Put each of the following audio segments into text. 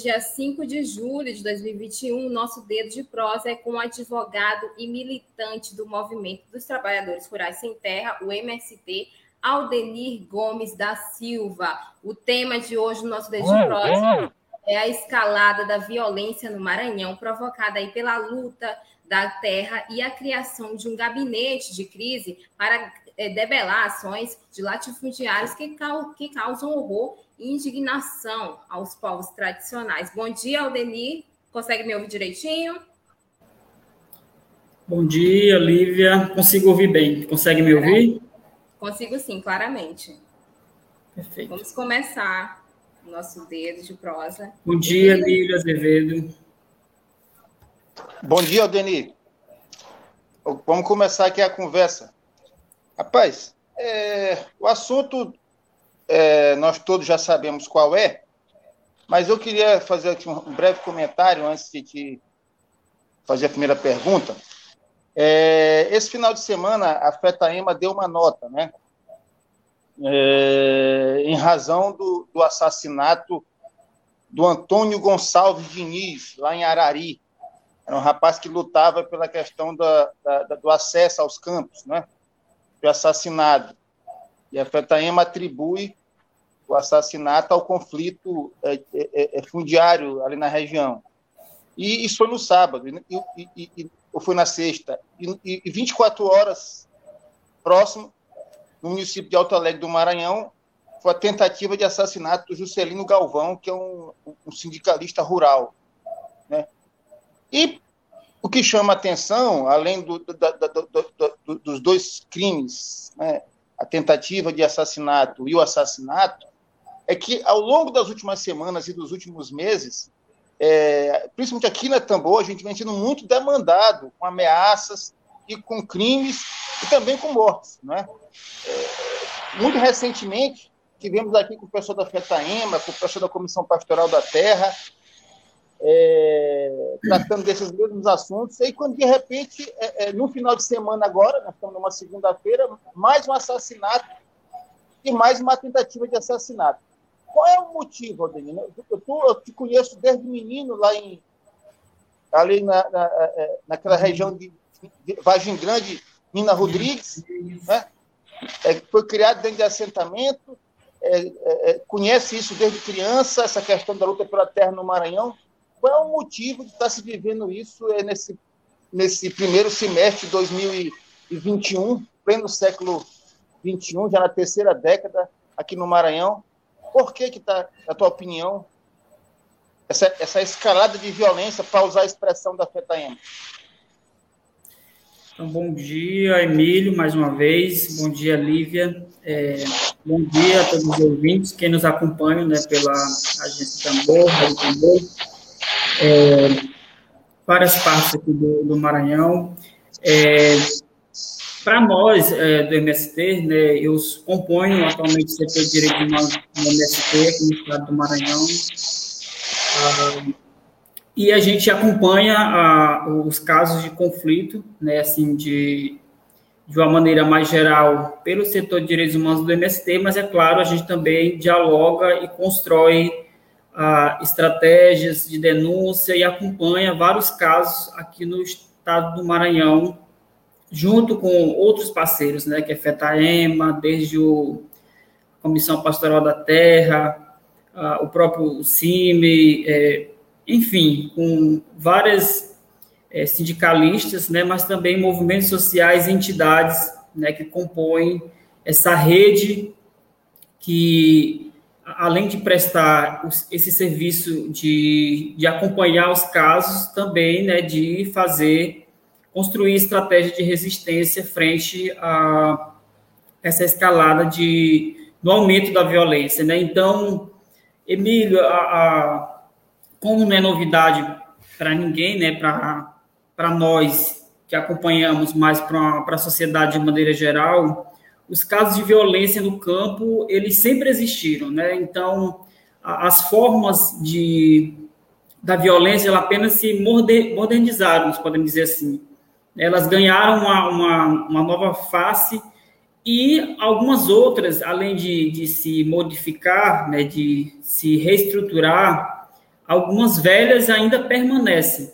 Dia 5 de julho de 2021, nosso dedo de prosa é com o advogado e militante do Movimento dos Trabalhadores Rurais Sem Terra, o MST, Aldenir Gomes da Silva. O tema de hoje nosso dedo de prosa é a escalada da violência no Maranhão, provocada aí pela luta da terra e a criação de um gabinete de crise para é, debelar ações de latifundiários que, que causam horror indignação aos povos tradicionais. Bom dia, Aldenir. Consegue me ouvir direitinho? Bom dia, Lívia. Consigo ouvir bem. Consegue me ouvir? Consigo sim, claramente. Perfeito. Vamos começar o nosso dedo de prosa. Bom dia, Lívia Azevedo. Bom dia, Aldenir. Vamos começar aqui a conversa. Rapaz, é, o assunto é, nós todos já sabemos qual é, mas eu queria fazer aqui um breve comentário antes de fazer a primeira pergunta. É, esse final de semana, a FETAEMA deu uma nota, né? É, em razão do, do, assassinato do Antônio Gonçalves Diniz, lá em Arari. Era um rapaz que lutava pela questão da, da, do acesso aos campos, né? Foi assassinado. E a FETAEMA atribui o assassinato ao conflito é, é, é, fundiário ali na região. E isso foi no sábado, e, e, e ou foi na sexta, e, e 24 horas próximo, no município de Alto Alegre do Maranhão, foi a tentativa de assassinato do Juscelino Galvão, que é um, um sindicalista rural. Né? E o que chama atenção, além do, do, do, dos dois crimes, né, a tentativa de assassinato e o assassinato, é que ao longo das últimas semanas e dos últimos meses, é, principalmente aqui na Tambor, a gente vem sendo muito demandado com ameaças e com crimes e também com mortes. Né? É, muito recentemente, tivemos aqui com o pessoal da FETAEMA, com o pessoal da Comissão Pastoral da Terra, é, tratando desses mesmos assuntos, e quando de repente, é, é, no final de semana agora, nós estamos numa segunda-feira, mais um assassinato e mais uma tentativa de assassinato. Qual é o motivo, Adelino? Eu, tô, eu te conheço desde menino lá em ali na, na, é, naquela região de, de Vargem Grande, Nina Rodrigues, né? É, foi criado dentro de assentamento, é, é, é, conhece isso desde criança, essa questão da luta pela terra no Maranhão. Qual é o motivo de estar se vivendo isso é, nesse, nesse primeiro semestre de 2021, pleno século 21, já na terceira década aqui no Maranhão? Por que que está, na tua opinião, essa, essa escalada de violência, para usar a expressão da FETAM? Então, bom dia, Emílio, mais uma vez. Bom dia, Lívia. É, bom dia a todos os ouvintes, quem nos acompanha né, pela agência Tambor, Rádio Tambor, é, várias partes aqui do, do Maranhão. É, para nós, é, do MST, né, eu componho atualmente o setor de direito do MST, aqui no estado do Maranhão, ah, e a gente acompanha ah, os casos de conflito, né, assim, de, de uma maneira mais geral, pelo setor de direitos humanos do MST, mas, é claro, a gente também dialoga e constrói ah, estratégias de denúncia e acompanha vários casos aqui no estado do Maranhão, junto com outros parceiros, né, que é FETAEMA, desde o Comissão Pastoral da Terra, o próprio CIME, é, enfim, com várias é, sindicalistas, né, mas também movimentos sociais e entidades né, que compõem essa rede que, além de prestar esse serviço de, de acompanhar os casos, também né, de fazer construir estratégia de resistência frente a essa escalada de, no aumento da violência, né? Então, Emílio, a, a, como não é novidade para ninguém, né, para nós que acompanhamos mais para a sociedade de maneira geral, os casos de violência no campo, eles sempre existiram, né? Então, a, as formas de, da violência, ela apenas se modernizaram, podemos dizer assim. Elas ganharam uma, uma, uma nova face e algumas outras, além de, de se modificar, né, de se reestruturar, algumas velhas ainda permanecem.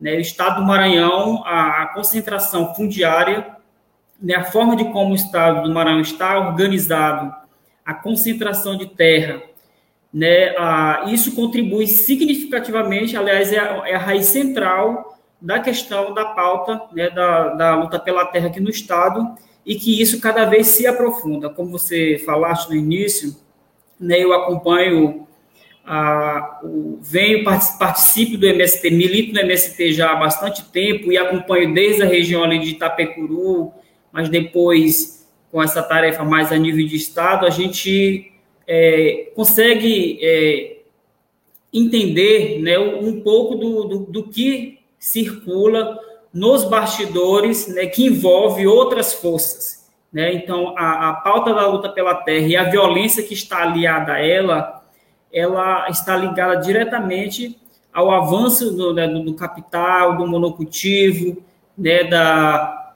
Né? O Estado do Maranhão, a, a concentração fundiária, né, a forma de como o Estado do Maranhão está organizado, a concentração de terra, né, a, isso contribui significativamente, aliás, é a, é a raiz central da questão da pauta né, da, da luta pela terra aqui no Estado, e que isso cada vez se aprofunda. Como você falaste no início, né, eu acompanho, a, o, venho, participo do MST, milito no MST já há bastante tempo e acompanho desde a região ali de Itapecuru, mas depois, com essa tarefa mais a nível de Estado, a gente é, consegue é, entender né, um pouco do, do, do que circula nos bastidores, né, que envolve outras forças. Né? Então, a, a pauta da luta pela terra e a violência que está aliada a ela, ela está ligada diretamente ao avanço do, né, do capital, do monocultivo, né, da,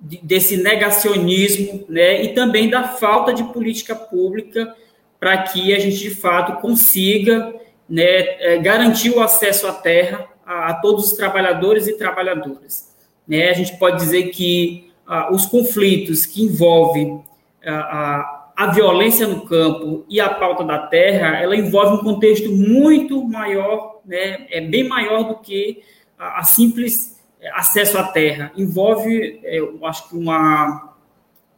desse negacionismo, né, e também da falta de política pública para que a gente, de fato, consiga né, é, garantir o acesso à terra a, a todos os trabalhadores e trabalhadoras. Né? A gente pode dizer que os conflitos que envolvem a, a, violência no campo e a pauta da terra, ela envolve um contexto muito maior, né? é bem maior do que a, a simples acesso à terra. Envolve, é, eu acho que uma,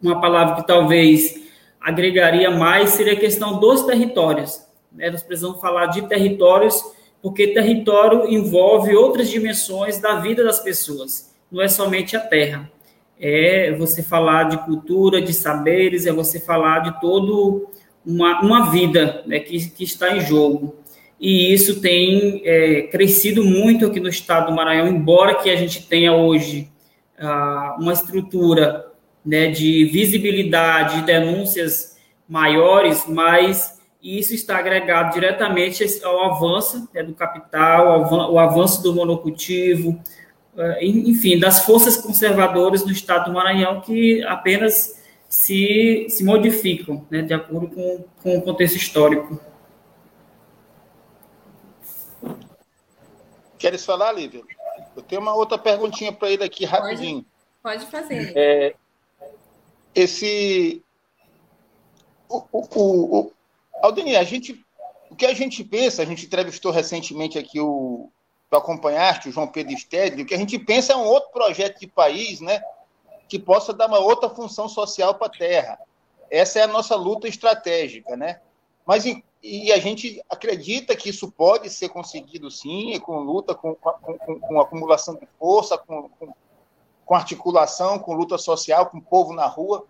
uma palavra que talvez agregaria mais seria a questão dos territórios. Né? Nós precisamos falar de territórios porque território envolve outras dimensões da vida das pessoas, não é somente a terra. É você falar de cultura, de saberes, é você falar de todo uma, uma vida né, que, que está em jogo. E isso tem é, crescido muito aqui no estado do Maranhão, embora que a gente tenha hoje ah, uma estrutura né, de visibilidade, de denúncias maiores, mas e isso está agregado diretamente ao avanço né, do capital, ao avanço do monocultivo, eh, enfim, das forças conservadoras do Estado do Maranhão que apenas se, se modificam né, de acordo com, com o contexto histórico. Queres falar, Lívia? Eu tenho uma outra perguntinha para ele aqui rapidinho. Pode, pode fazer. É, esse o, o, o, Aldeni, a gente, o que a gente pensa, a gente entrevistou recentemente aqui o, acompanhaste, o João Pedro Stedley, o que a gente pensa é um outro projeto de país, né, que possa dar uma outra função social para a Terra. Essa é a nossa luta estratégica, né? Mas e a gente acredita que isso pode ser conseguido sim, com luta, com, com, com acumulação de força, com, com, com articulação, com luta social, com o povo na rua.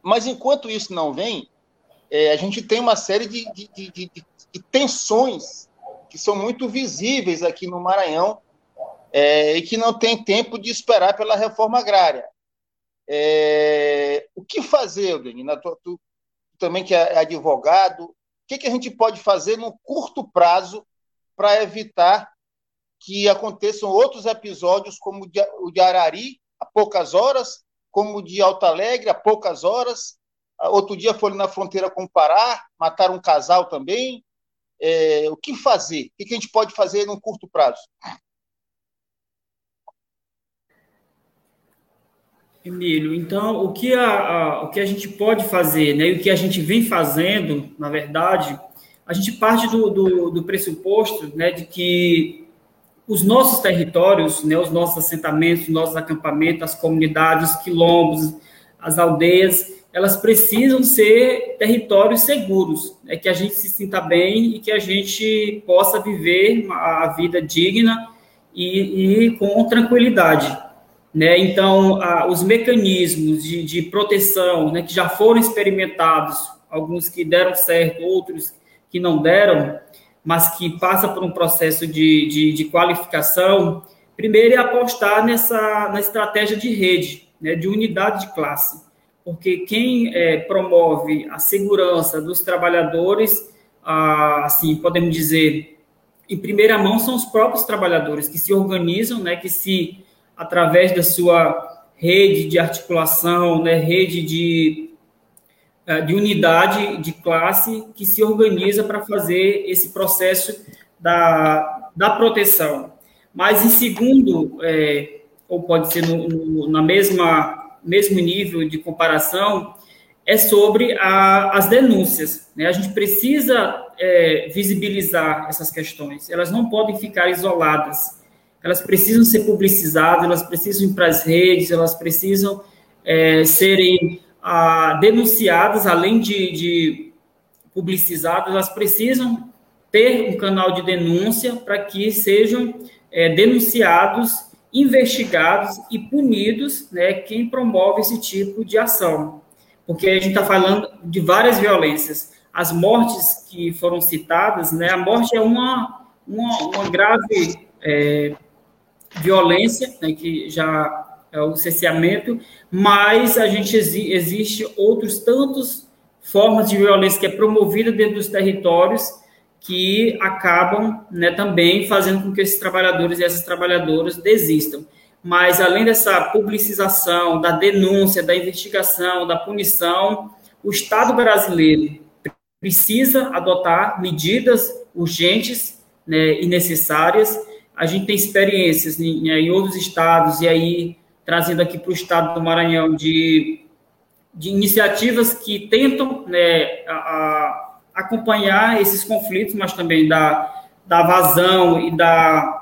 Mas enquanto isso não vem, é, a gente tem uma série de, de, de, de, tensões que são muito visíveis aqui no Maranhão é, e que não tem tempo de esperar pela reforma agrária. É, o que fazer, Eugênio? Tu, tu, também que é advogado, o que, que a gente pode fazer no curto prazo para evitar que aconteçam outros episódios como o de Arari, há poucas horas, como o de Alta Alegre, há poucas horas, Outro dia foram na fronteira com o Pará, mataram um casal também. É, o que fazer? O que a gente pode fazer num curto prazo? Emílio, então o que a, a, o que a gente pode fazer, né, e o que a gente vem fazendo, na verdade, a gente parte do, do, do pressuposto né, de que os nossos territórios, né, os nossos assentamentos, os nossos acampamentos, as comunidades, os quilombos, as aldeias, elas precisam ser territórios seguros, é que a gente se sinta bem e que a gente possa viver a vida digna e, e com tranquilidade. Né? Então, a, os mecanismos de, de proteção né, que já foram experimentados alguns que deram certo, outros que não deram, mas que passa por um processo de, de, de qualificação, primeiro é apostar nessa na estratégia de rede, né, de unidade de classe, porque quem é, promove a segurança dos trabalhadores, assim, podemos dizer, em primeira mão são os próprios trabalhadores que se organizam, né, que se através da sua rede de articulação, né, rede de eh, de unidade de classe que se organiza para fazer esse processo da, da proteção. Mas, em segundo, é, ou pode ser no, no, na mesma mesmo nível de comparação, é sobre a, as denúncias. Né? A gente precisa é, visibilizar essas questões, elas não podem ficar isoladas, elas precisam ser publicizadas, elas precisam ir para as redes, elas precisam é, serem ah, denunciadas, além de, de publicizadas, elas precisam ter um canal de denúncia para que sejam é, denunciados, investigados e punidos né, quem promove esse tipo de ação. Porque a gente está falando de várias violências. As mortes que foram citadas, né, a morte é uma, uma, uma grave é, violência, né, que já é o cerceamento, mas a gente existe outros tantos formas de violência que é promovida dentro dos territórios que acabam né, também fazendo com que esses trabalhadores e essas trabalhadoras desistam. Mas além dessa publicização, da denúncia, da investigação, da punição, o Estado brasileiro precisa adotar medidas urgentes né, e necessárias. A gente tem experiências em, em outros estados, e aí trazendo aqui para o estado do Maranhão de, de iniciativas que tentam né, a, a acompanhar esses conflitos, mas também da, da vazão e da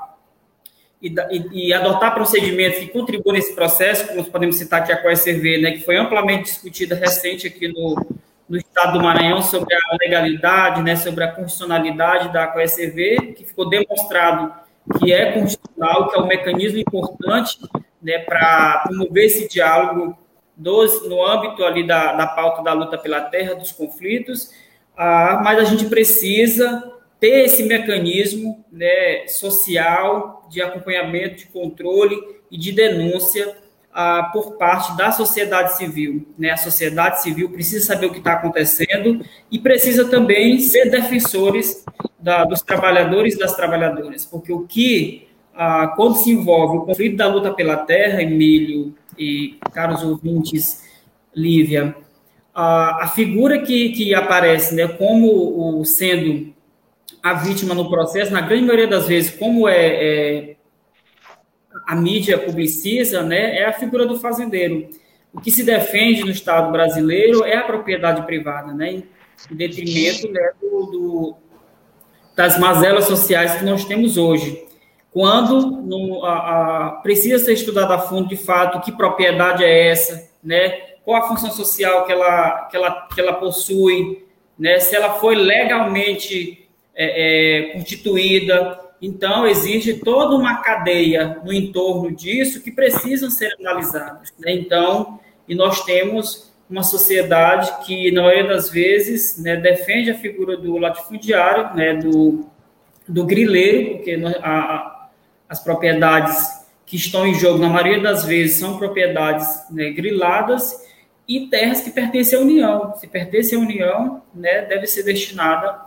e, e, adotar procedimentos que contribuam nesse processo, como podemos citar aqui a COECV, né, que foi amplamente discutida recente aqui no, no estado do Maranhão sobre a legalidade, né, sobre a constitucionalidade da COECV, que ficou demonstrado que é constitucional, que é um mecanismo importante né, para promover esse diálogo dos, no âmbito ali da, da pauta da luta pela terra, dos conflitos, ah, mas a gente precisa ter esse mecanismo né, social de acompanhamento, de controle e de denúncia ah, por parte da sociedade civil. Né? A sociedade civil precisa saber o que está acontecendo e precisa também ser defensores da, dos trabalhadores e das trabalhadoras, porque o que ah, quando se envolve o conflito da luta pela terra, Emílio e caros ouvintes, Lívia, a, a figura que, que aparece né, como o, sendo a vítima no processo, na grande maioria das vezes, como é, é a mídia publiciza, né, é a figura do fazendeiro. O que se defende no Estado brasileiro é a propriedade privada, né, em detrimento né, do, do, das mazelas sociais que nós temos hoje. Quando no, a, a, precisa ser estudado a fundo, de fato, que propriedade é essa, né? Qual a função social que ela, que ela, que ela possui, né? se ela foi legalmente é, é, constituída. Então, existe toda uma cadeia no entorno disso que precisam ser analisadas. Né? Então, e nós temos uma sociedade que, na maioria das vezes, né, defende a figura do latifundiário, né, do, do grileiro, porque a, as propriedades que estão em jogo, na maioria das vezes, são propriedades né, griladas e terras que pertencem à União. Se pertence à União, né, deve ser destinada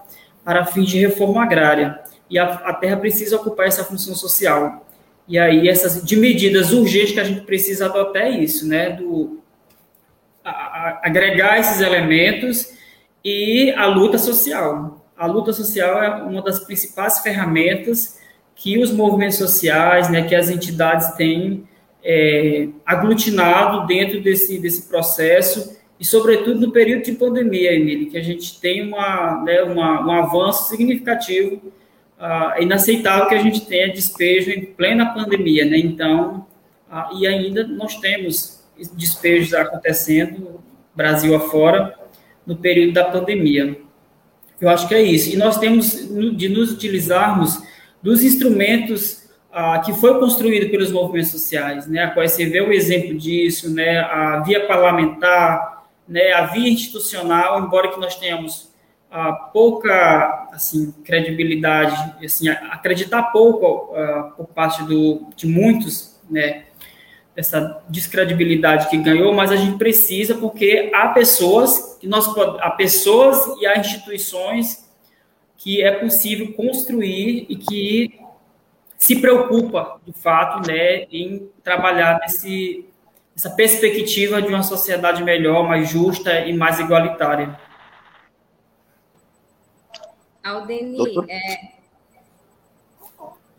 para fins de reforma agrária. E a, a terra precisa ocupar essa função social. E aí, essas de medidas urgentes que a gente precisa adotar é isso, né? Do, a, a, agregar esses elementos e a luta social. A luta social é uma das principais ferramentas que os movimentos sociais, né, que as entidades têm é, aglutinado dentro desse, desse processo e, sobretudo, no período de pandemia, Emílio, que a gente tem uma, né, uma, um avanço significativo, uh, inaceitável que a gente tenha despejo em plena pandemia, né? Então, uh, e ainda nós temos despejos acontecendo, Brasil afora, no período da pandemia. Eu acho que é isso. E nós temos de nos utilizarmos dos instrumentos ah, que foi construído pelos movimentos sociais, né, a qual você vê o exemplo disso, né, a via parlamentar, né, a via institucional, embora que nós tenhamos a pouca assim credibilidade, assim acreditar pouco uh, por parte do, de muitos, né, essa descredibilidade que ganhou, mas a gente precisa porque há pessoas que nós há pessoas e há instituições que é possível construir e que se preocupa de fato, né, em trabalhar nesse essa perspectiva de uma sociedade melhor, mais justa e mais igualitária. Aldeni, é...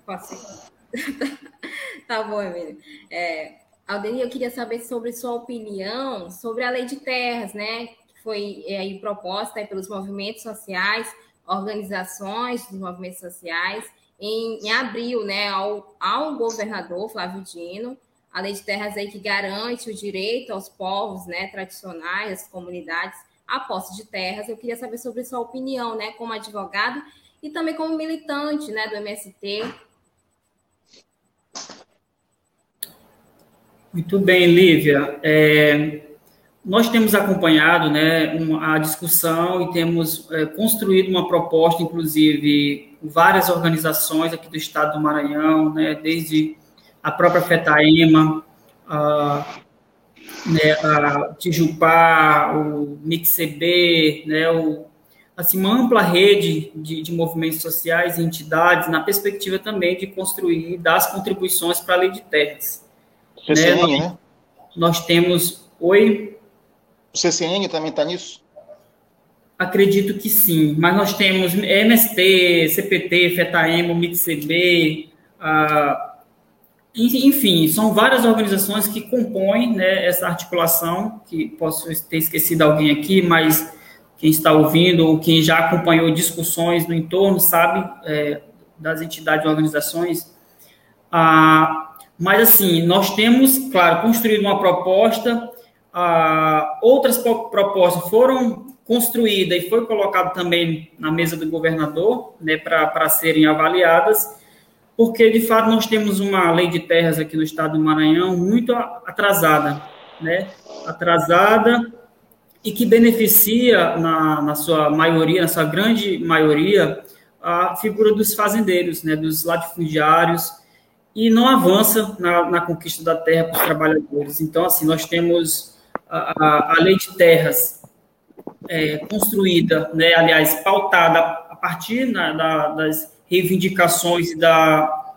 Posso tá bom, Emílio. É, Aldeni, eu queria saber sobre sua opinião sobre a lei de terras, né? Que foi é, aí proposta aí pelos movimentos sociais, organizações dos movimentos sociais, em, em abril, né, ao, ao governador Flávio Dino, a lei de terras aí que garante o direito aos povos, né, tradicionais, às comunidades, a posse de terras. Eu queria saber sobre sua opinião, né, como advogado e também como militante, né, do MST. Muito bem, Lívia. É, nós temos acompanhado né, uma, a discussão e temos é, construído uma proposta, inclusive, várias organizações aqui do estado do Maranhão, né, desde a própria FETAEMA, a, né, a Tijupá, o MixCB, né, o, assim, uma ampla rede de, de, movimentos sociais e entidades, na perspectiva também de construir, dar as contribuições para a lei de terras. Né? Nós, né? nós temos... Oi? O CCN também está nisso? Acredito que sim, mas nós temos MST, CPT, FETAEMO, MixCB, a enfim, são várias organizações que compõem né, essa articulação, que posso ter esquecido alguém aqui, mas quem está ouvindo ou quem já acompanhou discussões no entorno sabe é, das entidades e organizações. Ah, mas, assim, nós temos, claro, construído uma proposta, ah, outras propostas foram construídas e foi colocado também na mesa do governador né, para serem avaliadas, porque de fato nós temos uma lei de terras aqui no estado do Maranhão muito atrasada, né? Atrasada e que beneficia na, na sua maioria, na sua grande maioria, a figura dos fazendeiros, né? Dos latifundiários e não avança na, na conquista da terra para os trabalhadores. Então, assim, nós temos a, a, lei de terras é, construída, né? Aliás, pautada a partir na, da, das reivindicações e, da,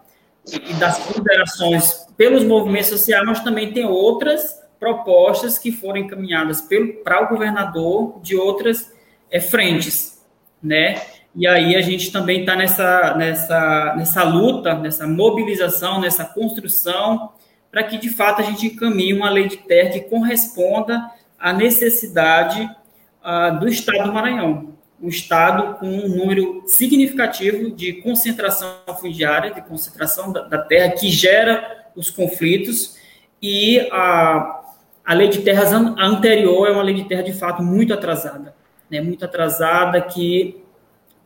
e das ponderações pelos movimentos sociais, mas também tem outras propostas que foram encaminhadas para o governador de outras é, frentes, né? E aí a gente também está nessa, nessa, nessa luta, nessa mobilização, nessa construção, para que de fato a gente encaminhe uma lei de terra que corresponda à necessidade uh, do Estado do Maranhão. Um estado com um número significativo de concentração fundiária, de concentração da, da terra, que gera os conflitos, e a, a lei de terras an, anterior é uma lei de terra, de fato, muito atrasada, né, muito atrasada, que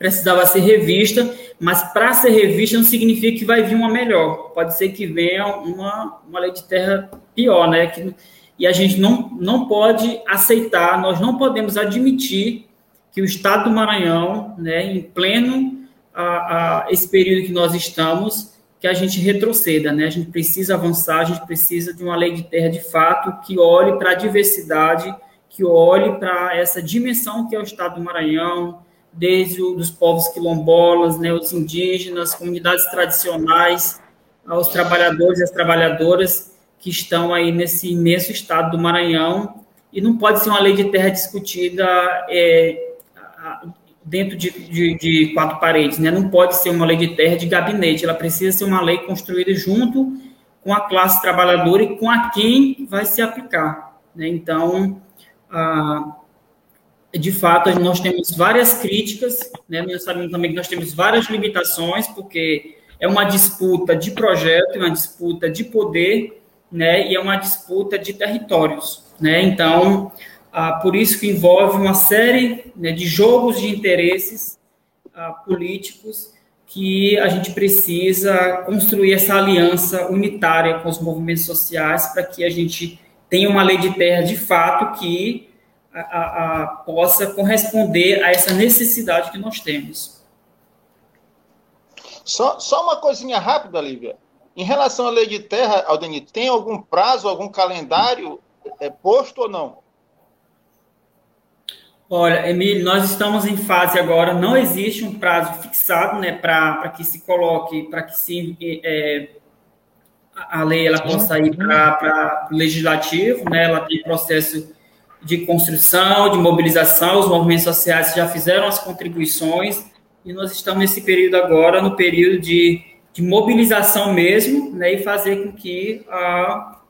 precisava ser revista, mas para ser revista não significa que vai vir uma melhor, pode ser que venha uma, uma lei de terra pior, né, que, e a gente não, não pode aceitar, nós não podemos admitir que o Estado do Maranhão, né, em pleno a, a, esse período que nós estamos, que a gente retroceda, né? A gente precisa avançar, a gente precisa de uma lei de terra de fato que olhe para a diversidade, que olhe para essa dimensão que é o Estado do Maranhão, desde os povos quilombolas, né, os indígenas, comunidades tradicionais, aos trabalhadores e as trabalhadoras que estão aí nesse imenso Estado do Maranhão. E não pode ser uma lei de terra discutida é, dentro de, de, de, quatro paredes, né? Não pode ser uma lei de terra de gabinete, ela precisa ser uma lei construída junto com a classe trabalhadora e com a quem vai se aplicar, né? Então, de fato, nós temos várias críticas, né? Nós sabemos também que nós temos várias limitações, porque é uma disputa de projeto, é uma disputa de poder, né? E é uma disputa de territórios, né? Então, ah, por isso que envolve uma série né, de jogos de interesses ah, políticos que a gente precisa construir essa aliança unitária com os movimentos sociais para que a gente tenha uma lei de terra de fato que a, a, a, possa corresponder a essa necessidade que nós temos. Só, só uma coisinha rápida, Lívia. Em relação à lei de terra, Aldeni, tem algum prazo, algum calendário é, posto ou não? Olha, Emílio, nós estamos em fase agora, não existe um prazo fixado né, para que se coloque, para que se é, a lei ela possa ir para o legislativo, né, ela tem processo de construção, de mobilização, os movimentos sociais já fizeram as contribuições e nós estamos nesse período agora, no período de, de mobilização mesmo, né, e fazer com que a,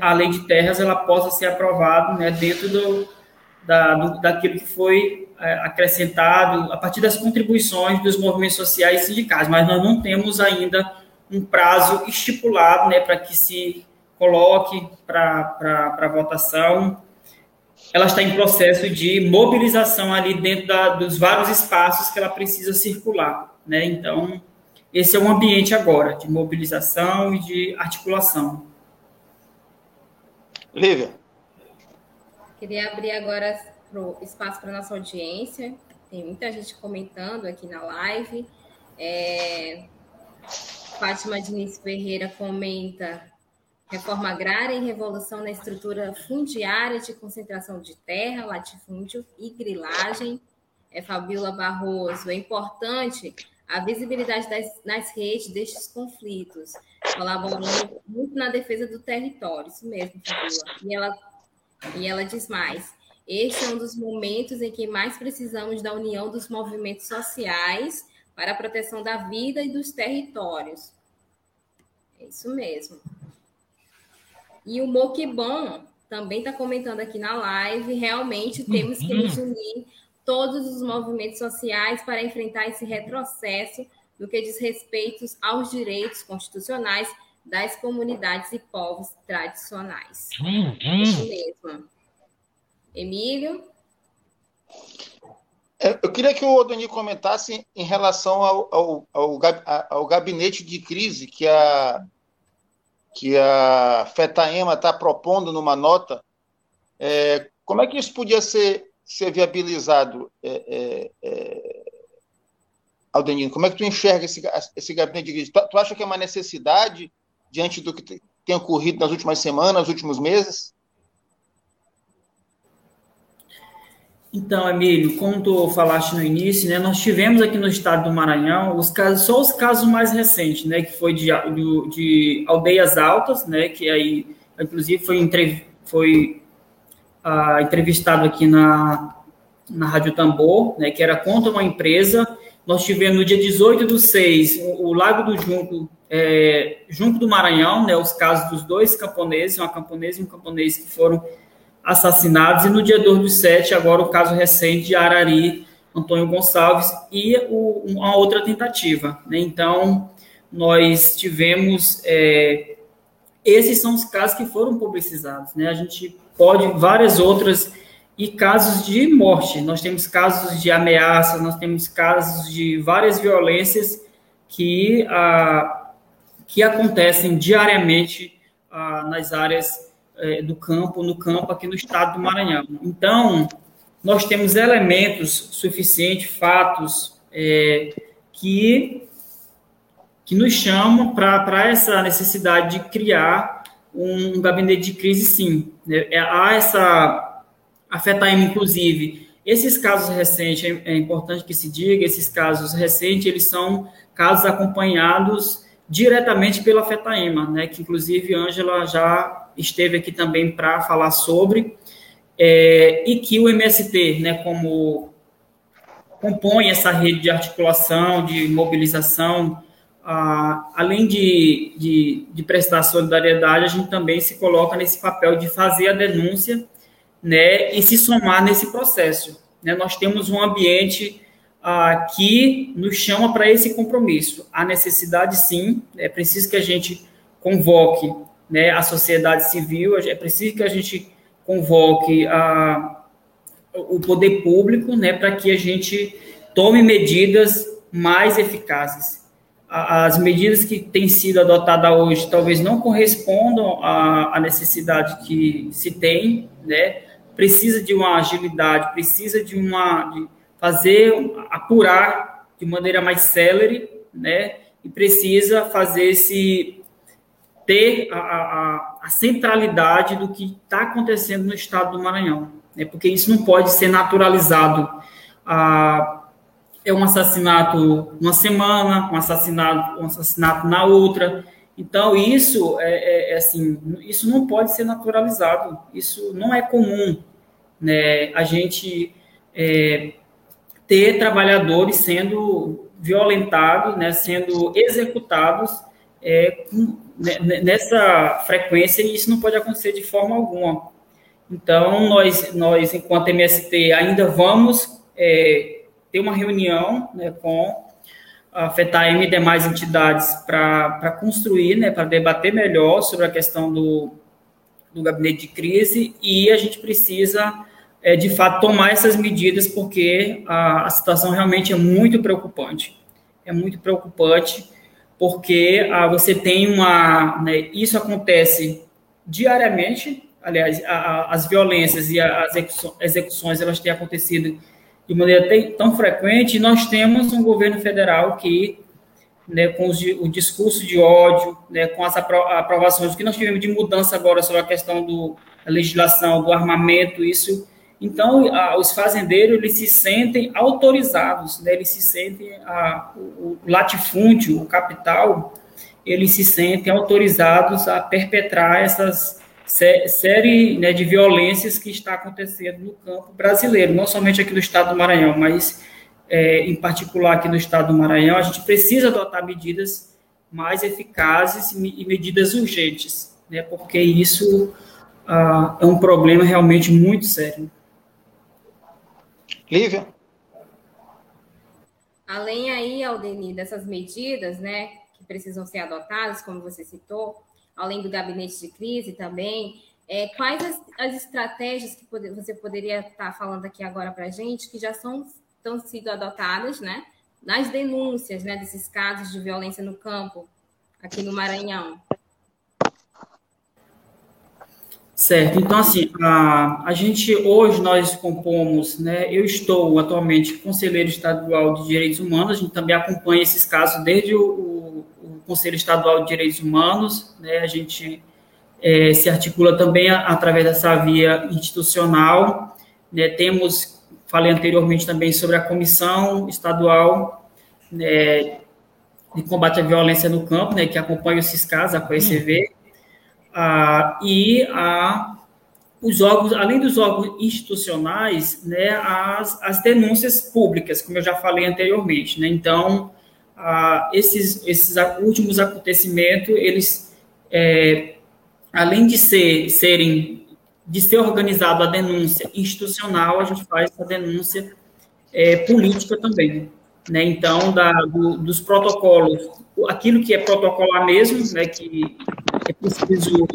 a lei de terras ela possa ser aprovada né, dentro do, da, do, daquilo que foi é, acrescentado a partir das contribuições dos movimentos sociais e sindicais, mas nós não temos ainda um prazo estipulado né, para que se coloque para votação. Ela está em processo de mobilização ali dentro da, dos vários espaços que ela precisa circular. Né? Então, esse é o ambiente agora de mobilização e de articulação. Lívia. Queria abrir agora pro espaço para nossa audiência. Tem muita gente comentando aqui na live. É... Fátima Diniz Ferreira comenta reforma agrária e revolução na estrutura fundiária de concentração de terra, latifúndio e grilagem. É Fabiola Barroso. É importante a visibilidade das, nas redes destes conflitos, colaborando muito na defesa do território. Isso mesmo, Fabiola. E ela e ela diz mais: este é um dos momentos em que mais precisamos da união dos movimentos sociais para a proteção da vida e dos territórios. É isso mesmo. E o Moquibon também está comentando aqui na live: realmente temos que nos uhum. unir todos os movimentos sociais para enfrentar esse retrocesso no que diz respeito aos direitos constitucionais das comunidades e povos tradicionais. Uhum. Isso mesmo. Emílio? É, eu queria que o Odoni comentasse em relação ao, ao, ao, ao, gabinete de crise que a, que a FETAEMA está propondo numa nota. É, como é que isso podia ser, ser viabilizado, é, é, é Aldenino? Como é que tu enxerga esse, esse gabinete de crise? Tu, tu acha que é uma necessidade diante do que tem ocorrido nas últimas semanas, nos últimos meses? Então, Emílio, como tu falaste no início, né, nós tivemos aqui no estado do Maranhão os casos, só os casos mais recentes, né, que foi de, de, de aldeias altas, né, que aí, inclusive, foi, foi ah, entrevistado aqui na, na Rádio Tambor, né, que era contra uma empresa. Nós tivemos no dia 18 do 6, o, o Lago do Junco é, junto do Maranhão, né, os casos dos dois camponeses, uma camponesa e um camponês que foram assassinados, e no dia 2 do 7, agora o caso recente de Arari, Antônio Gonçalves, e o, uma outra tentativa. Né? Então, nós tivemos. É, esses são os casos que foram publicizados. Né? A gente pode, várias outras, e casos de morte. Nós temos casos de ameaça, nós temos casos de várias violências que ah, que acontecem diariamente ah, nas áreas eh, do campo, no campo aqui no estado do Maranhão. Então, nós temos elementos suficientes, fatos, eh, que, que nos chamam para essa necessidade de criar um gabinete de crise, sim. É, há essa, afetar inclusive, esses casos recentes, é, é importante que se diga, esses casos recentes, eles são casos acompanhados diretamente pela FETAEMA, né, que inclusive Ângela já esteve aqui também para falar sobre, é, e que o MST, né, como compõe essa rede de articulação, de mobilização, além de, de, de, prestar solidariedade, a gente também se coloca nesse papel de fazer a denúncia né, e se somar nesse processo. Né? Nós temos um ambiente ah, que nos chama para esse compromisso. A necessidade, sim, é preciso que a gente convoque né, a sociedade civil, é preciso que a gente convoque a, o poder público né, para que a gente tome medidas mais eficazes. As medidas que têm sido adotadas hoje talvez não correspondam à, à necessidade que se tem, né? precisa de uma agilidade, precisa de uma de fazer apurar de maneira mais célere, né? E precisa fazer esse ter a, a, a centralidade do que está acontecendo no estado do Maranhão, né? Porque isso não pode ser naturalizado. Ah, é um assassinato uma semana, um assassinato, um assassinato na outra. Então, isso é, é, é, assim, isso não pode ser naturalizado, isso não é comum, né? A gente é, ter trabalhadores sendo violentados, né, sendo executados é, né, nessa frequência, e isso não pode acontecer de forma alguma. Então, nós, nós enquanto MST, ainda vamos é, ter uma reunião né, com a FETAM e demais entidades para construir, né, para debater melhor sobre a questão do, do gabinete de crise e a gente precisa, é, de fato, tomar essas medidas porque a, a situação realmente é muito preocupante. É muito preocupante porque ah, você tem uma. Né, isso acontece diariamente, aliás, a, a, as violências e as execuções elas têm acontecido de maneira tão frequente, nós temos um governo federal que, né, com os, o discurso de ódio, né, com as aprovações que nós tivemos de mudança agora sobre a questão da legislação, do armamento, isso. Então, a, os fazendeiros, eles se sentem autorizados, né, eles se sentem, a, o, o latifúndio, o capital, eles se sentem autorizados a perpetrar essas série né, de violências que está acontecendo no campo brasileiro, não somente aqui no estado do Maranhão, mas é, em particular aqui no estado do Maranhão, a gente precisa adotar medidas mais eficazes e medidas urgentes, né, porque isso ah, é um problema realmente muito sério. Lívia? Além aí, Aldeni, dessas medidas, né, que precisam ser adotadas, como você citou, além do gabinete de crise também, é, quais as, as, estratégias que pode, você poderia estar falando aqui agora para a gente, que já são, estão sido adotadas, né, nas denúncias, né, desses casos de violência no campo, aqui no Maranhão? Certo, então assim, a, a gente hoje nós compomos, né, eu estou atualmente conselheiro estadual de direitos humanos, a gente também acompanha esses casos desde o, o Conselho Estadual de Direitos Humanos, né, a gente é, se articula também a, através dessa via institucional, né, temos, falei anteriormente também sobre a Comissão Estadual né, de Combate à Violência no Campo, né, que acompanha esses casos, a COECV, ah, e a, os órgãos, além dos órgãos institucionais, né, as, as denúncias públicas, como eu já falei anteriormente. Né? Então, ah, esses, esses últimos acontecimentos, eles, é, além de ser, serem de ser organizado a denúncia institucional, a gente faz a denúncia é, política também. Né? Então, da, do, dos protocolos, aquilo que é protocolar mesmo, né, que é preciso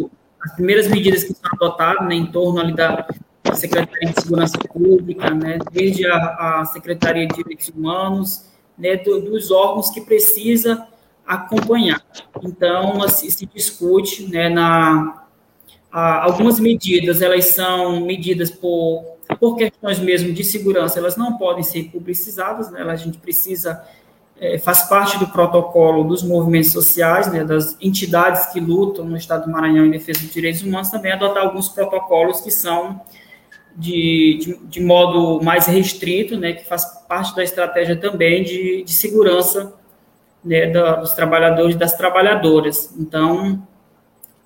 as primeiras medidas que são adotadas né, em torno ali da Secretaria de Segurança Pública, né, desde a, a Secretaria de Direitos Humanos, né, do, dos órgãos que precisa acompanhar. Então, se, se discute né, na a, algumas medidas, elas são medidas por por questões mesmo de segurança, elas não podem ser publicizadas, né, a gente precisa é, faz parte do protocolo dos movimentos sociais, né, das entidades que lutam no Estado do Maranhão em defesa dos direitos humanos, também adotar alguns protocolos que são de, de, de modo mais restrito, né, que faz parte da estratégia também de, de segurança né, da, dos trabalhadores e das trabalhadoras. Então,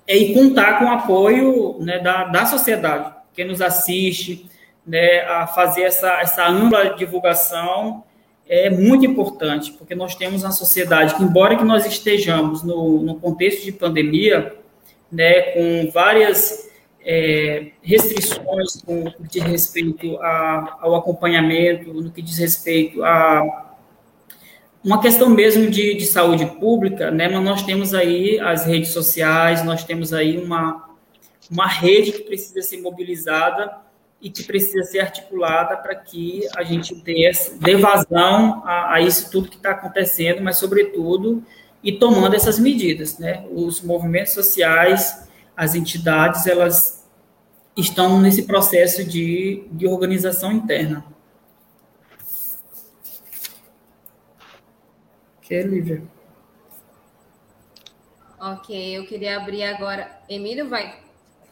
é e contar com o apoio né, da, da sociedade, que nos assiste, né, a fazer essa, essa ampla divulgação é muito importante, porque nós temos uma sociedade que, embora que nós estejamos no, no contexto de pandemia, né, com várias é, restrições no que diz respeito a, ao acompanhamento, no que diz respeito a uma questão mesmo de, de saúde pública, né, mas nós temos aí as redes sociais, nós temos aí uma, uma rede que precisa ser mobilizada e que precisa ser articulada para que a gente dê, dê vazão a, a isso tudo que está acontecendo, mas, sobretudo, e tomando essas medidas. Né? Os movimentos sociais, as entidades, elas estão nesse processo de, de organização interna. Ok, Lívia. Ok, eu queria abrir agora. Emílio vai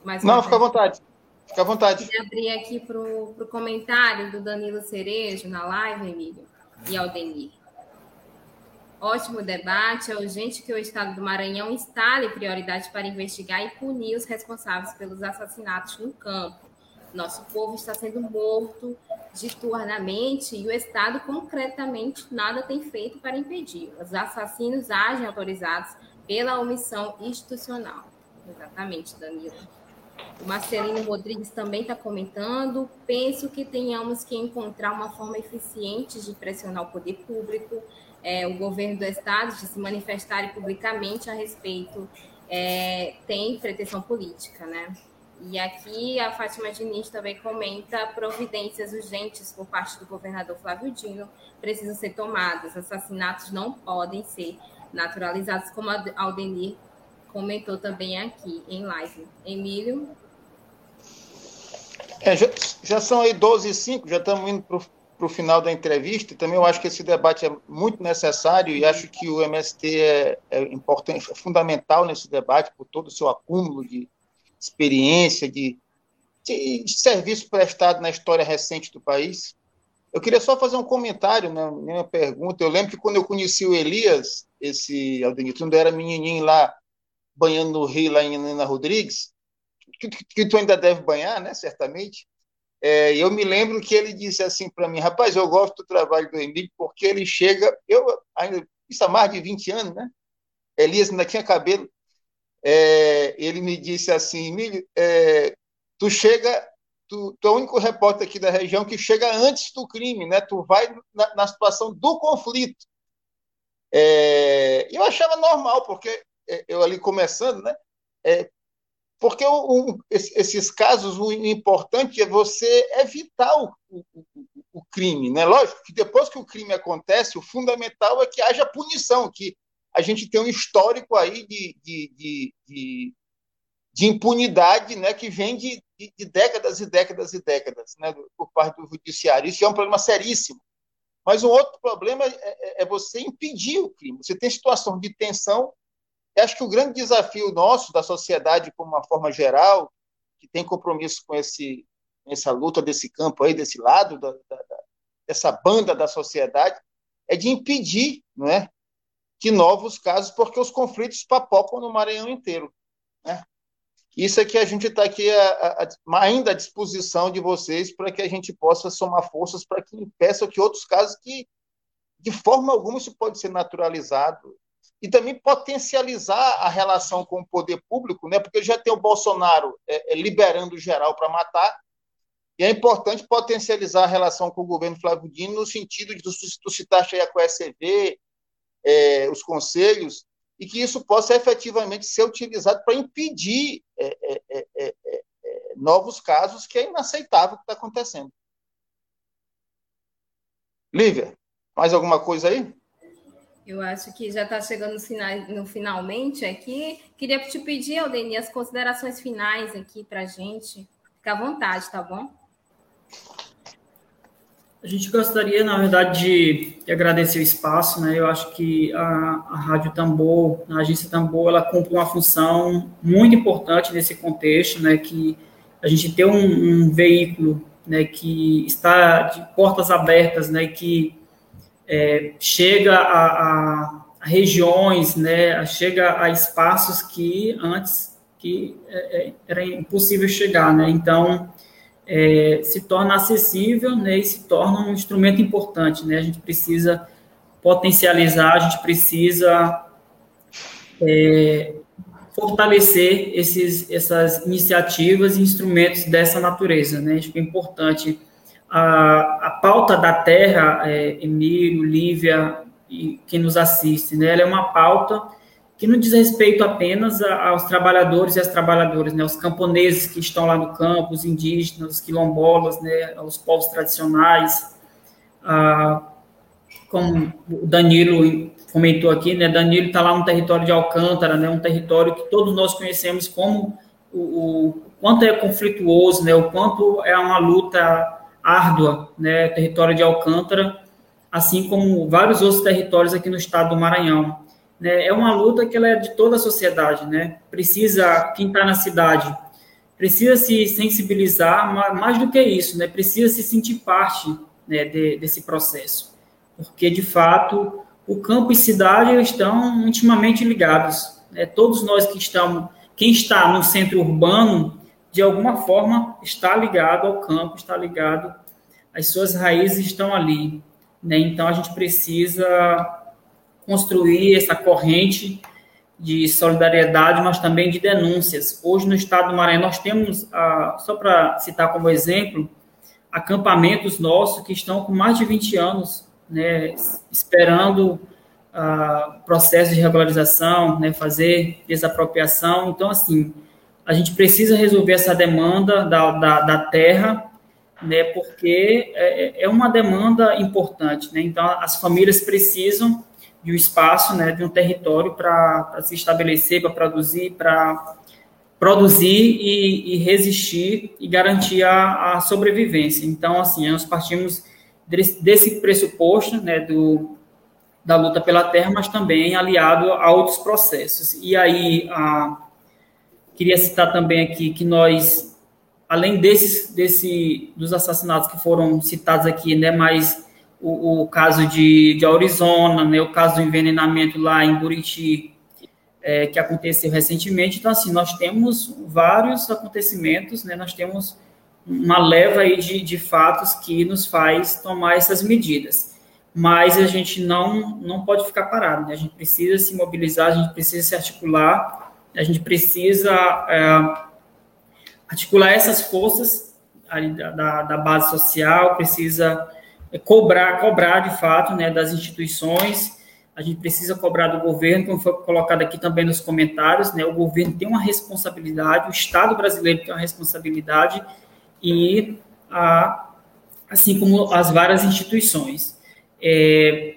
mais Não, fica à vontade. Fica à vontade. Queria abrir aqui para o comentário do Danilo Cerejo na live, Emílio, e Aldenir. Ótimo debate. É urgente que o Estado do Maranhão instale prioridade para investigar e punir os responsáveis pelos assassinatos no campo. Nosso povo está sendo morto diuturnamente e o Estado, concretamente, nada tem feito para impedir. Os assassinos agem autorizados pela omissão institucional. Exatamente, Danilo. Marcelino Rodrigues também está comentando. Penso que tenhamos que encontrar uma forma eficiente de pressionar o poder público, é, o governo do Estado, de se manifestar publicamente a respeito. É, tem pretensão política, né? E aqui a Fátima Diniz também comenta providências urgentes por parte do governador Flávio Dino precisam ser tomadas. Assassinatos não podem ser naturalizados, como a Aldenir comentou também aqui em live. Emílio? É, já, já, são aí 12 e 5, já estamos indo para o final da entrevista, também eu acho que esse debate é muito necessário e acho que o MST é, é importante, é fundamental nesse debate, por todo o seu acúmulo de experiência, de, de serviço prestado na história recente do país. Eu queria só fazer um comentário, né, minha pergunta. Eu lembro que quando eu conheci o Elias, esse Aldenito, quando eu era menininho lá, banhando no rio, lá em Ana Rodrigues, que, que, tu ainda deve banhar, né, certamente, é, eu me lembro que ele disse assim para mim, rapaz, eu gosto do trabalho do Emílio porque ele chega, eu ainda, isso há mais de 20 anos, né, Elias ainda tinha cabelo, é, ele me disse assim, Emílio, é, tu chega tu, tu é o único repórter aqui da região que chega antes do crime, né? Tu vai na, na situação do conflito. É, eu achava normal, porque eu ali começando, né? É, porque o, esses casos, o importante é você evitar o, o, o, crime, né? Lógico que depois que o crime acontece, o fundamental é que haja punição, que a gente tem um histórico aí de, de, de, de de impunidade né, que vem de, de, de, décadas e décadas e décadas né, por parte do judiciário. Isso é um problema seríssimo. Mas um outro problema é, é, é você impedir o crime. Você tem situação de tensão. Acho que o grande desafio nosso, da sociedade como uma forma geral, que tem compromisso com esse, essa luta desse campo aí, desse lado, da, da, dessa banda da sociedade, é de impedir não é, que novos casos, porque os conflitos papocam no Maranhão inteiro. Né? Isso é que a gente está aqui a, a, ainda à disposição de vocês para que a gente possa somar forças para que impeça que outros casos que, de forma alguma, isso pode ser naturalizado. E também potencializar a relação com o poder público, né? porque já tem o Bolsonaro é, é, liberando geral para matar, e é importante potencializar a relação com o governo Flávio Dino no sentido de tu citaste aí a CoSCV, é, os conselhos, e que isso possa efetivamente ser utilizado para impedir é, é, é, é, novos casos, que é inaceitável o que está acontecendo. Lívia, mais alguma coisa aí? Eu acho que já está chegando no, final, no, finalmente aqui. Queria te pedir, Aldeni, as considerações finais aqui para a gente. Fica à vontade, tá bom? A gente gostaria, na verdade, de, de agradecer o espaço, né? Eu acho que a, a Rádio Tambor, a agência Tambor, ela cumpre uma função muito importante nesse contexto, né? Que a gente tem um, um veículo, né? Que está de portas abertas, né? Que é, chega a, a, regiões, né? Chega a espaços que antes que é, é era impossível chegar, né? Então é, se torna acessível né, e se torna um instrumento importante. Né? A gente precisa potencializar, a gente precisa é, fortalecer esses, essas iniciativas e instrumentos dessa natureza. Né? Acho que é importante. A, a pauta da terra, é, Emílio, Lívia e quem nos assiste, né? ela é uma pauta que não diz respeito apenas aos trabalhadores e às trabalhadoras, né, os camponeses que estão lá no campo, os indígenas, os quilombolas, né, os povos tradicionais, ah, como o Danilo comentou aqui, né, Danilo está lá no território de Alcântara, né, um território que todos nós conhecemos como o, o, quanto é conflituoso, né, o quanto é uma luta árdua, né, território de Alcântara, assim como vários outros territórios aqui no estado do Maranhão. Né, é uma luta que ela é de toda a sociedade, né, precisa, quem está na cidade, precisa se sensibilizar, mais do que isso, né, precisa se sentir parte né, de, desse processo, porque, de fato, o campo e cidade estão intimamente ligados. Né, todos nós que estamos quem está no centro urbano, de alguma forma, está ligado ao campo, está ligado, as suas raízes estão ali. Né? Então, a gente precisa construir essa corrente de solidariedade, mas também de denúncias. Hoje, no estado do Maranhão, nós temos, ah, só para citar como exemplo, acampamentos nossos que estão com mais de 20 anos, né, esperando uh, processo de regularização, né, fazer desapropriação. Então, assim, a gente precisa resolver essa demanda da, da, da terra, né, porque é, é, uma demanda importante. Né? Então, as famílias precisam de um espaço, né, de um território para se estabelecer, para produzir, para produzir e, e, resistir e garantir a, a, sobrevivência. Então, assim, nós partimos desse, desse pressuposto, né, do, da luta pela terra, mas também aliado a outros processos. E aí, a, queria citar também aqui que nós, além desses, desse, dos assassinatos que foram citados aqui, né, mas o, o caso de, de Arizona, né, o caso do envenenamento lá em Buriti, é, que aconteceu recentemente. Então, assim, nós temos vários acontecimentos, né, nós temos uma leva aí de, de fatos que nos faz tomar essas medidas mas a gente não, não pode ficar parado, né? a gente precisa se mobilizar, a gente precisa se articular, a gente precisa é, articular essas forças da, da base social, precisa cobrar, cobrar de fato né, das instituições, a gente precisa cobrar do governo, como foi colocado aqui também nos comentários, né, o governo tem uma responsabilidade, o Estado brasileiro tem uma responsabilidade, e a, assim como as várias instituições. É,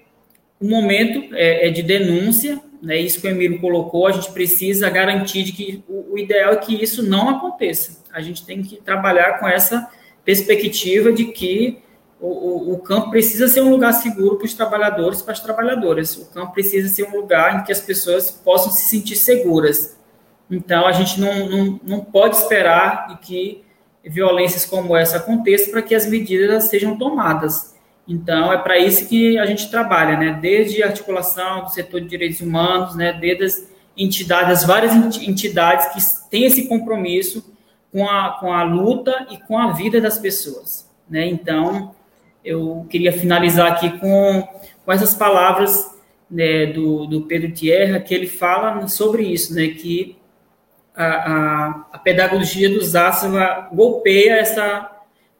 o momento é, é, de denúncia, né, isso que o Emílio colocou, a gente precisa garantir de que o, o, ideal é que isso não aconteça. A gente tem que trabalhar com essa perspectiva de que o, o, o campo precisa ser um lugar seguro para os trabalhadores, para as trabalhadoras. O campo precisa ser um lugar em que as pessoas possam se sentir seguras. Então, a gente não, não, não pode esperar que violências como essa aconteçam para que as medidas sejam tomadas. Então, é para isso que a gente trabalha, né? Desde a articulação do setor de direitos humanos, né? Desde as entidades, as várias entidades que têm esse compromisso com a, com a luta e com a vida das pessoas, né? Então, eu queria finalizar aqui com, com essas palavras né, do, do Pedro Tierra, que ele fala sobre isso, né? Que a, a, a pedagogia do Zássava golpeia essa,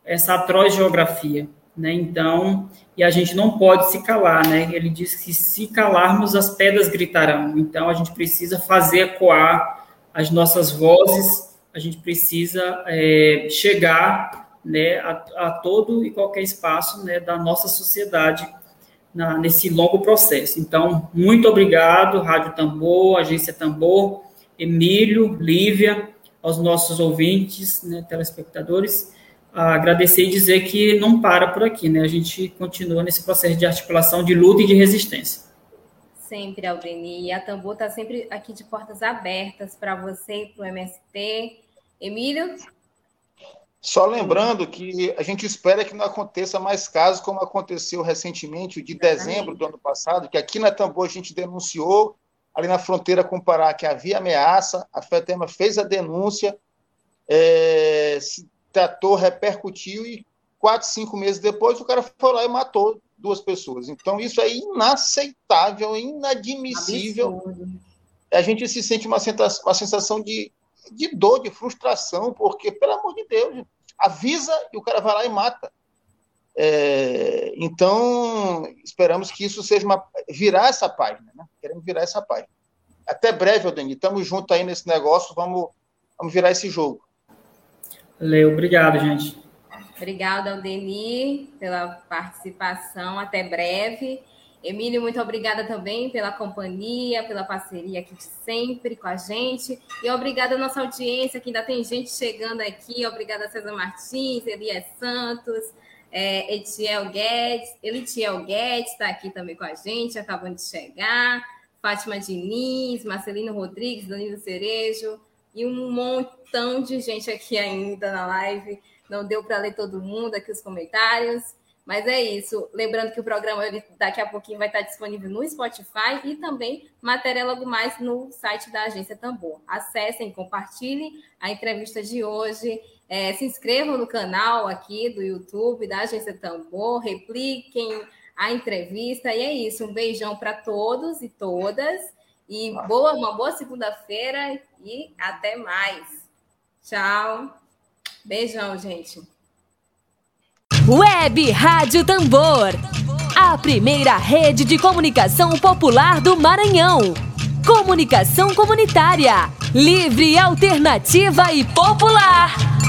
essa atroz geografia, né? Então, e a gente não pode se calar, né? Ele diz que se calarmos, as pedras gritarão. Então, a gente precisa fazer ecoar as nossas vozes, a gente precisa é, chegar né, a, a, todo e qualquer espaço né, da nossa sociedade na, nesse longo processo. Então, muito obrigado, Rádio Tambor, Agência Tambor, Emílio, Lívia, aos nossos ouvintes, né, telespectadores agradecer e dizer que não para por aqui, né? A gente continua nesse processo de articulação de luta e de resistência. Sempre, Aldeni. E a Tambor está sempre aqui de portas abertas para você, para o MST. Emílio? Só lembrando que a gente espera que não aconteça mais casos como aconteceu recentemente, o de Exatamente. dezembro do ano passado, que aqui na Tambor a gente denunciou, ali na fronteira com o Pará, que havia ameaça, a FETEMA fez a denúncia, é, tratou, repercutiu e quatro, cinco meses depois o cara foi lá e matou duas pessoas. Então isso é inaceitável, inadmissível. Absurdo. A gente se sente uma sensação, uma sensação de, de dor, de frustração, porque, pelo amor de Deus, avisa e o cara vai lá e mata. É, então, esperamos que isso seja uma. virar essa página, né? Queremos virar essa página. Até breve, Aldeni. Estamos juntos aí nesse negócio, vamos, vamos virar esse jogo. Leo, obrigado, gente. Obrigada, Aldeni, pela participação. Até breve. Emílio, muito obrigada também pela companhia, pela parceria aqui de sempre com a gente. E obrigada à nossa audiência, que ainda tem gente chegando aqui. Obrigada a César Martins, Elias Santos, é, Etiel Guedes. Elitiel Guedes está aqui também com a gente, acabando de chegar. Fátima Diniz, Marcelino Rodrigues, Danilo Cerejo e um montão de gente aqui ainda na live. Não deu para ler todo mundo aqui os comentários. Mas é isso. Lembrando que o programa daqui a pouquinho vai estar disponível no Spotify e também matéria logo mais no site da Agência Tambor. Acessem, compartilhem a entrevista de hoje. É, se inscrevam no canal aqui do YouTube da Agência Tambor, repliquem a entrevista. E é isso. Um beijão para todos e todas. E boa, uma boa segunda-feira e até mais. Tchau. Beijão, gente. Web Rádio Tambor. A primeira rede de comunicação popular do Maranhão. Comunicação comunitária. Livre, alternativa e popular.